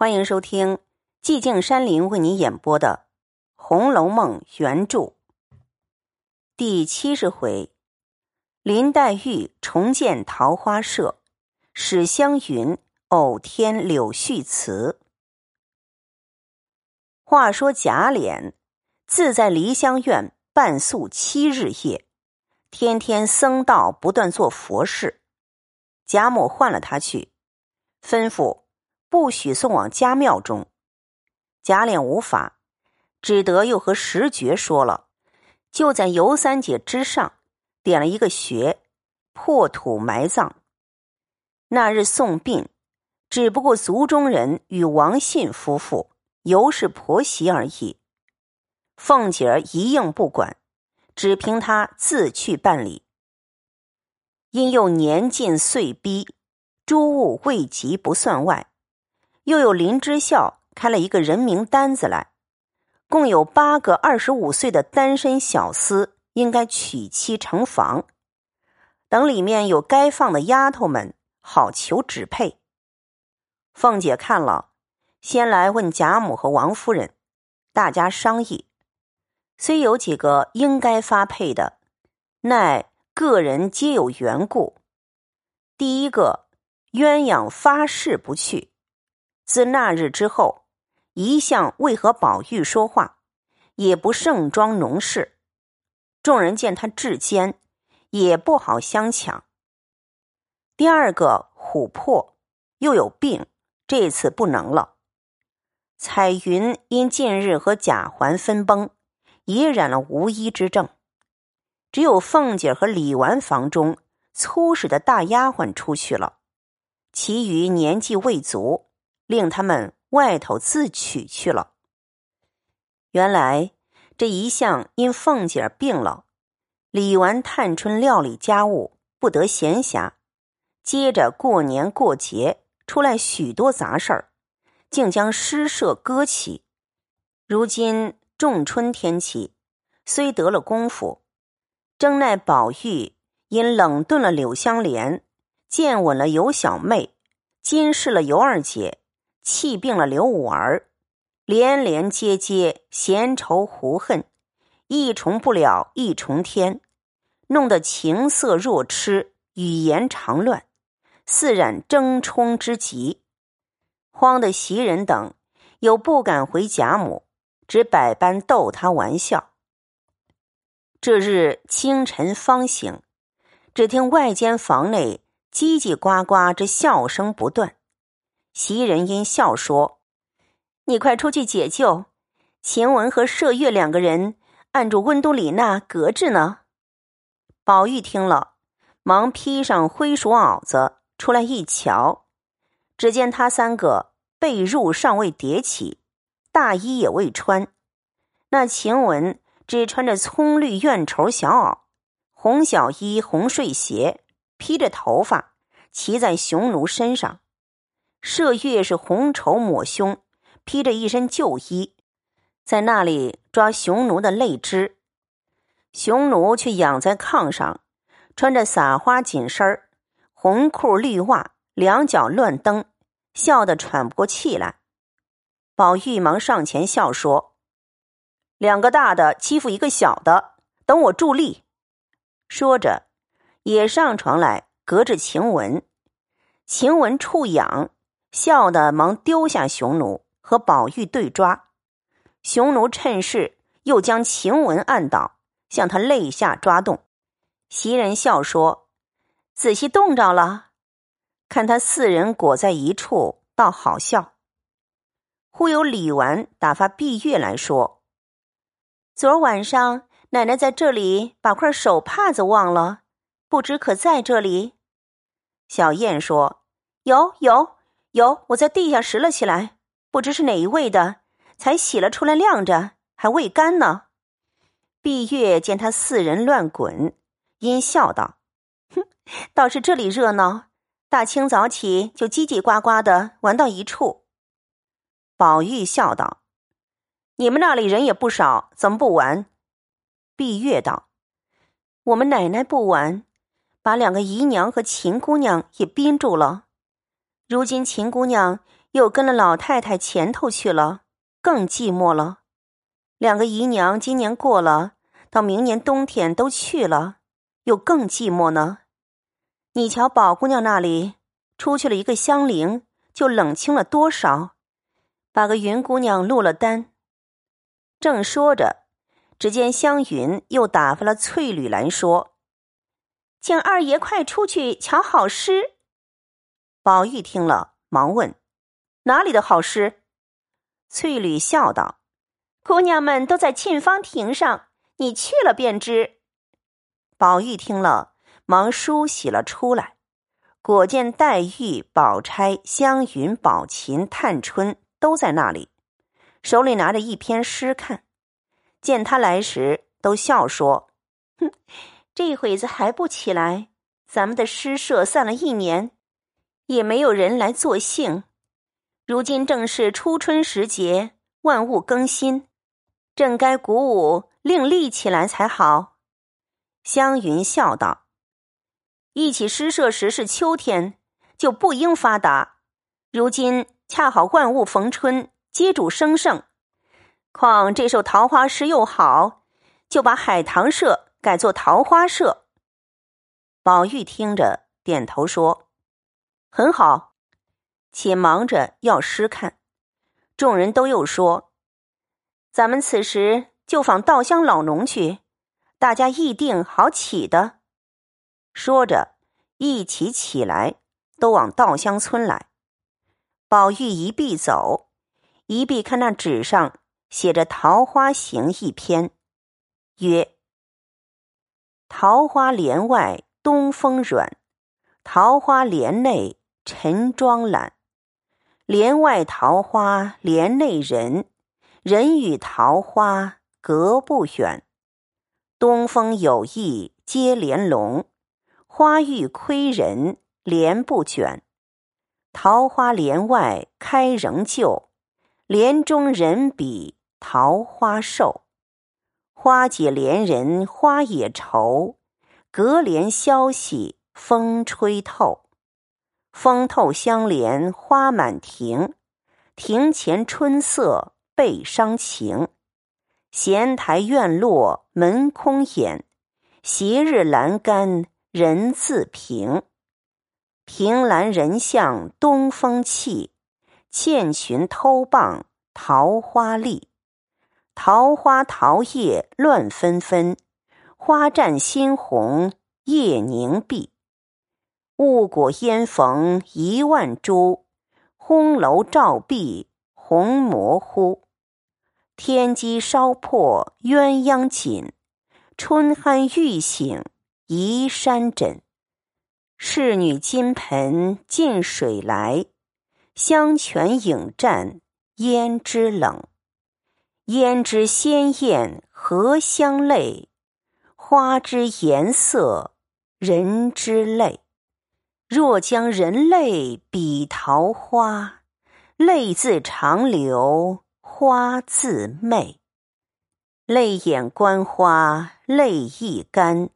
欢迎收听寂静山林为你演播的《红楼梦》原著第七十回：林黛玉重建桃花社，史湘云偶添柳絮词。话说贾琏自在梨香院半宿七日夜，天天僧道不断做佛事，贾母唤了他去，吩咐。不许送往家庙中，贾琏无法，只得又和石觉说了，就在尤三姐之上点了一个穴，破土埋葬。那日送殡，只不过族中人与王信夫妇、尤氏婆媳而已。凤姐儿一应不管，只凭她自去办理。因又年近岁逼，诸物未及不算外。又有林之孝开了一个人名单子来，共有八个二十五岁的单身小厮应该娶妻成房，等里面有该放的丫头们，好求指配。凤姐看了，先来问贾母和王夫人，大家商议，虽有几个应该发配的，奈个人皆有缘故。第一个鸳鸯发誓不去。自那日之后，一向未和宝玉说话，也不盛装农事。众人见他至坚，也不好相抢。第二个琥珀又有病，这次不能了。彩云因近日和贾环分崩，也染了无医之症。只有凤姐和李纨房中粗使的大丫鬟出去了，其余年纪未足。令他们外头自取去了。原来这一向因凤姐病了，李纨、探春料理家务不得闲暇，接着过年过节出来许多杂事儿，竟将诗社搁起。如今仲春天气，虽得了功夫，正奈宝玉因冷顿了柳香莲，见稳了尤小妹，监视了尤二姐。气病了刘五儿，连连接接，闲愁胡恨，一重不了一重天，弄得情色若痴，语言常乱，似染争冲之极。慌得袭人等又不敢回贾母，只百般逗他玩笑。这日清晨方醒，只听外间房内叽叽呱呱之笑声不断。袭人因笑说：“你快出去解救，晴雯和麝月两个人按住温都里娜隔着呢。”宝玉听了，忙披上灰鼠袄子出来一瞧，只见他三个被褥尚未叠起，大衣也未穿。那晴雯只穿着葱绿怨绸小袄，红小衣、红睡鞋，披着头发，骑在雄奴身上。麝月是红绸抹胸，披着一身旧衣，在那里抓雄奴的泪枝。雄奴却仰在炕上，穿着撒花紧身儿，红裤绿袜，两脚乱蹬，笑得喘不过气来。宝玉忙上前笑说：“两个大的欺负一个小的，等我助力。”说着，也上床来隔着晴雯。晴雯触痒。笑得忙丢下匈奴和宝玉对抓，匈奴趁势又将晴雯按倒，向他肋下抓动。袭人笑说：“仔细冻着了，看他四人裹在一处，倒好笑。”忽有李纨打发碧月来说：“昨晚上奶奶在这里把块手帕子忘了，不知可在这里？”小燕说：“有有。”有，我在地下拾了起来，不知是哪一位的，才洗了出来晾着，还未干呢。碧月见他四人乱滚，阴笑道：“哼，倒是这里热闹，大清早起就叽叽呱呱的玩到一处。”宝玉笑道：“你们那里人也不少，怎么不玩？”碧月道：“我们奶奶不玩，把两个姨娘和秦姑娘也憋住了。”如今秦姑娘又跟了老太太前头去了，更寂寞了。两个姨娘今年过了，到明年冬天都去了，又更寂寞呢。你瞧，宝姑娘那里出去了一个香菱，就冷清了多少？把个云姑娘落了单。正说着，只见湘云又打发了翠缕来说：“请二爷快出去瞧好诗。”宝玉听了，忙问：“哪里的好诗？”翠缕笑道：“姑娘们都在沁芳亭上，你去了便知。”宝玉听了，忙梳洗了出来，果见黛玉、宝钗、湘云、宝琴、探春都在那里，手里拿着一篇诗看。见他来时，都笑说：“哼，这会子还不起来？咱们的诗社散了一年。”也没有人来作兴，如今正是初春时节，万物更新，正该鼓舞另立起来才好。湘云笑道：“一起诗社时是秋天，就不应发达。如今恰好万物逢春，接主生盛，况这首桃花诗又好，就把海棠社改作桃花社。”宝玉听着，点头说。很好，且忙着要诗看。众人都又说：“咱们此时就访稻香老农去，大家议定好起的。”说着，一起起来，都往稻香村来。宝玉一臂走，一臂看那纸上写着《桃花行》一篇，曰：“桃花帘外东风软，桃花帘内。”陈庄懒，帘外桃花帘内人，人与桃花隔不远。东风有意接帘笼，花欲窥人帘不卷。桃花帘外开仍旧，帘中人比桃花瘦。花解怜人花也愁，隔帘消息风吹透。风透香帘花满庭，庭前春色倍伤情。闲台院落门空掩，斜日栏杆人自平。凭栏人向东风泣，倩裙偷傍桃花丽。桃花桃叶乱纷纷，花绽新红叶凝碧。雾裹烟逢一万株，烘楼照壁红模糊。天机烧破鸳鸯锦，春酣欲醒移山枕。侍女金盆进水来，香泉影战胭脂冷。胭脂鲜艳荷香泪，花之颜色人之泪。若将人泪比桃花，泪自长流花自媚。泪眼观花泪亦干，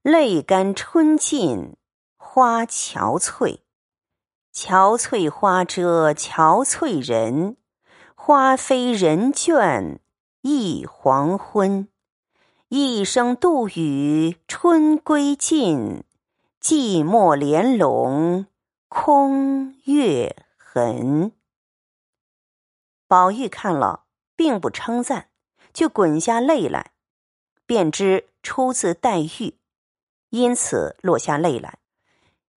泪干春尽花憔悴。憔悴花遮憔悴人，花飞人倦一黄昏。一声杜宇春归尽。寂寞帘笼空月痕。宝玉看了，并不称赞，就滚下泪来，便知出自黛玉，因此落下泪来。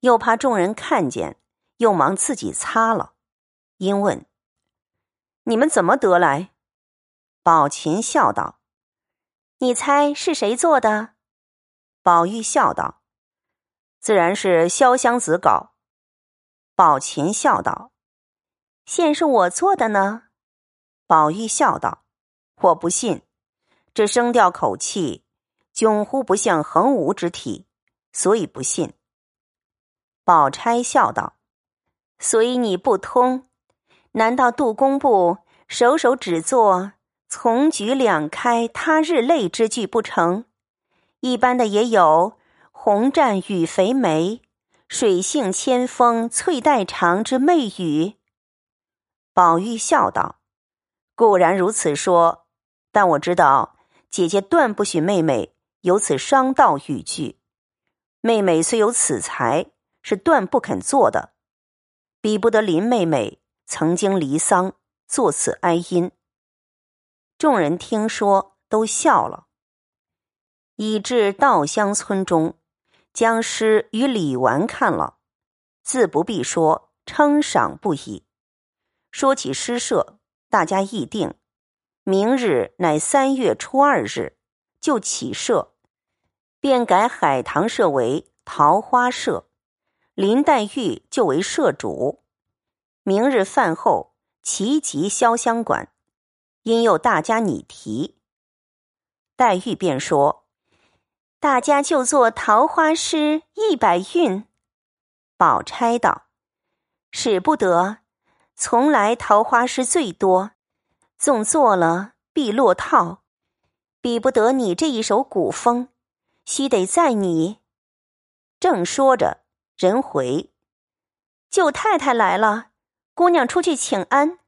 又怕众人看见，又忙自己擦了。因问：“你们怎么得来？”宝琴笑道：“你猜是谁做的？”宝玉笑道。自然是潇湘子稿。宝琴笑道：“现是我做的呢。”宝玉笑道：“我不信，这声调口气，迥乎不像横无之体，所以不信。”宝钗笑道：“所以你不通，难道杜工部首首只做‘从菊两开他日泪’之句不成？一般的也有。”红绽雨肥梅，水性千峰翠带长之媚语。宝玉笑道：“固然如此说，但我知道姐姐断不许妹妹有此伤道语句。妹妹虽有此才，是断不肯做的，比不得林妹妹曾经离丧，作此哀音。”众人听说，都笑了。已至稻香村中，将诗与李纨看了，自不必说，称赏不已。说起诗社，大家议定，明日乃三月初二日，就起社，便改海棠社为桃花社，林黛玉就为社主。明日饭后齐集潇湘馆。因又大家拟题，黛玉便说：“大家就做桃花诗一百韵。”宝钗道：“使不得，从来桃花诗最多，纵做了必落套，比不得你这一首古风，须得再拟。”正说着，人回，舅太太来了，姑娘出去请安。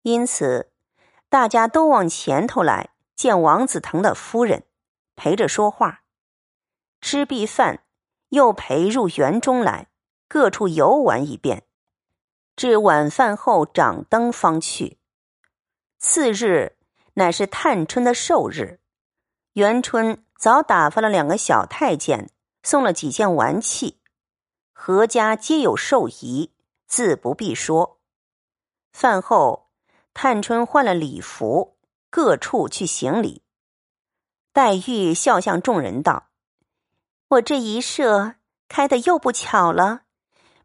因此。大家都往前头来见王子腾的夫人，陪着说话。吃毕饭，又陪入园中来，各处游玩一遍。至晚饭后掌灯方去。次日乃是探春的寿日，元春早打发了两个小太监，送了几件玩器，何家皆有寿仪，自不必说。饭后。探春换了礼服，各处去行礼。黛玉笑向众人道：“我这一社开的又不巧了，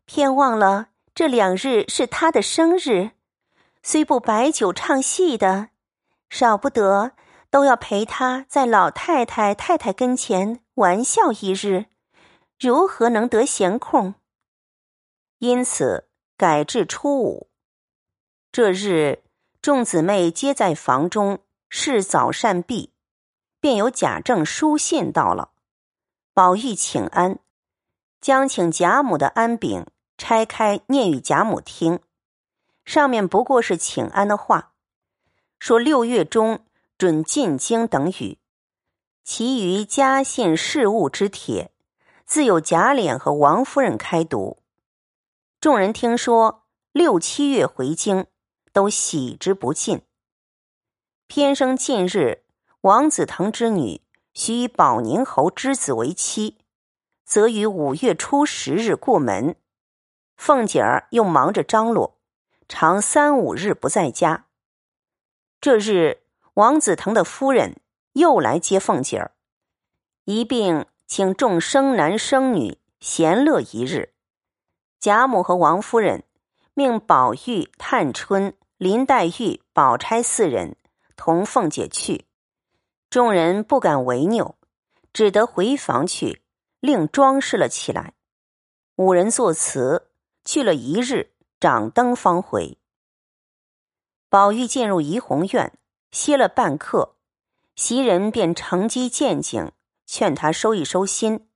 偏忘了这两日是他的生日，虽不摆酒唱戏的，少不得都要陪他在老太太太太跟前玩笑一日，如何能得闲空？因此改至初五，这日。”众姊妹皆在房中，事早善毕，便有贾政书信到了。宝玉请安，将请贾母的安饼拆开念与贾母听，上面不过是请安的话，说六月中准进京等语，其余家信事务之帖，自有贾琏和王夫人开读。众人听说六七月回京。都喜之不尽。偏生近日，王子腾之女许以保宁侯之子为妻，则于五月初十日过门。凤姐儿又忙着张罗，常三五日不在家。这日，王子腾的夫人又来接凤姐儿，一并请众生男生女闲乐一日。贾母和王夫人命宝玉、探春。林黛玉、宝钗四人同凤姐去，众人不敢违拗，只得回房去，另装饰了起来。五人作词，去了一日，掌灯方回。宝玉进入怡红院，歇了半刻，袭人便乘机见景，劝他收一收心，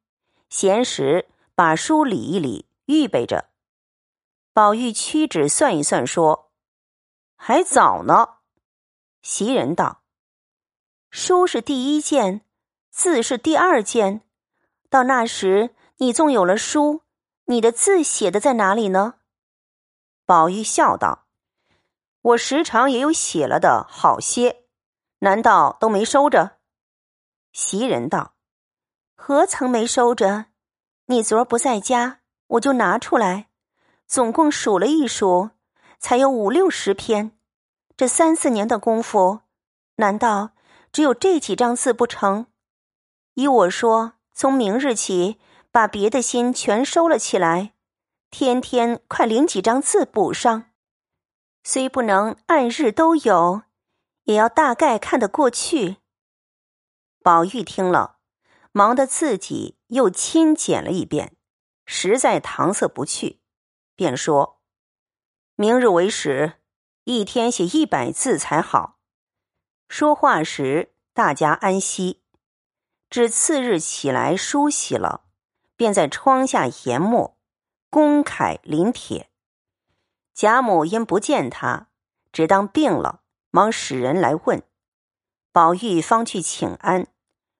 闲时把书理一理，预备着。宝玉屈指算一算，说。还早呢，袭人道：“书是第一件，字是第二件。到那时，你纵有了书，你的字写的在哪里呢？”宝玉笑道：“我时常也有写了的好些，难道都没收着？”袭人道：“何曾没收着？你昨儿不在家，我就拿出来，总共数了一数。”才有五六十篇，这三四年的功夫，难道只有这几张字不成？依我说，从明日起，把别的心全收了起来，天天快领几张字补上。虽不能按日都有，也要大概看得过去。宝玉听了，忙得自己又亲检了一遍，实在搪塞不去，便说。明日为始，一天写一百字才好。说话时，大家安息。至次日起来梳洗了，便在窗下研墨，公楷临帖。贾母因不见他，只当病了，忙使人来问。宝玉方去请安，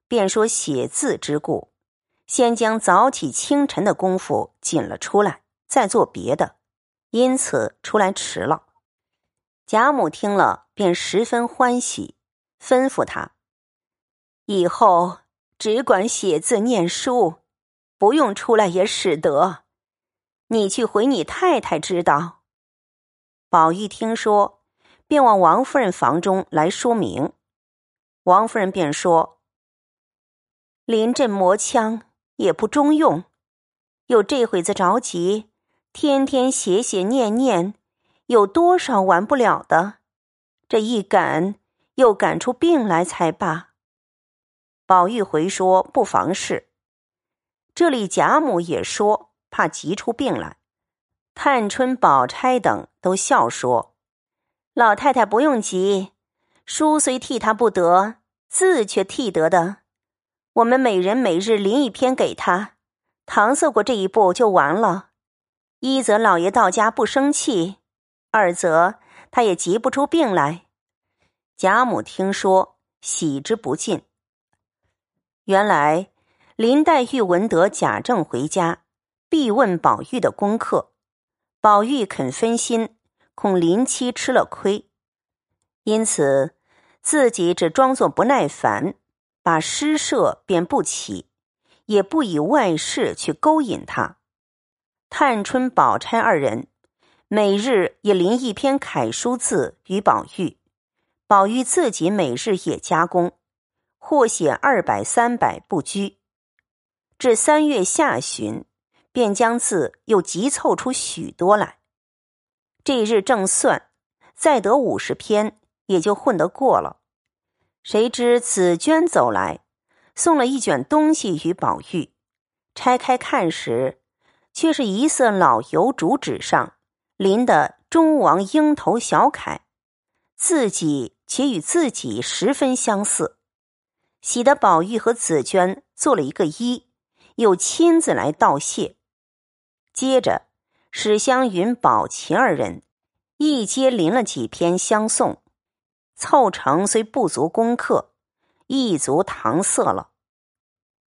便说写字之故，先将早起清晨的功夫紧了出来，再做别的，因此出来迟了。贾母听了，便十分欢喜，吩咐他以后只管写字念书，不用出来也使得。你去回你太太知道。宝玉听说，便往王夫人房中来说明。王夫人便说：“临阵磨枪也不中用，有这会子着急，天天写写念念。”有多少完不了的？这一赶，又赶出病来才罢。宝玉回说不妨事。这里贾母也说怕急出病来。探春、宝钗等都笑说：“老太太不用急，书虽替他不得，字却替得的。我们每人每日临一篇给他，搪塞过这一步就完了。一则老爷到家不生气。”二则他也急不出病来。贾母听说，喜之不尽。原来林黛玉闻得贾政回家，必问宝玉的功课。宝玉肯分心，恐林妻吃了亏，因此自己只装作不耐烦，把诗社便不起，也不以外事去勾引他。探春、宝钗二人。每日也临一篇楷书字与宝玉，宝玉自己每日也加工，或写二百三百不拘。至三月下旬，便将字又急凑出许多来。这日正算，再得五十篇，也就混得过了。谁知紫娟走来，送了一卷东西与宝玉，拆开看时，却是一色老油竹纸上。临的中王鹰头小楷，自己且与自己十分相似，喜得宝玉和紫娟做了一个揖，又亲自来道谢。接着史湘云、宝琴二人一接临了几篇相送，凑成虽不足功课，亦足搪塞了。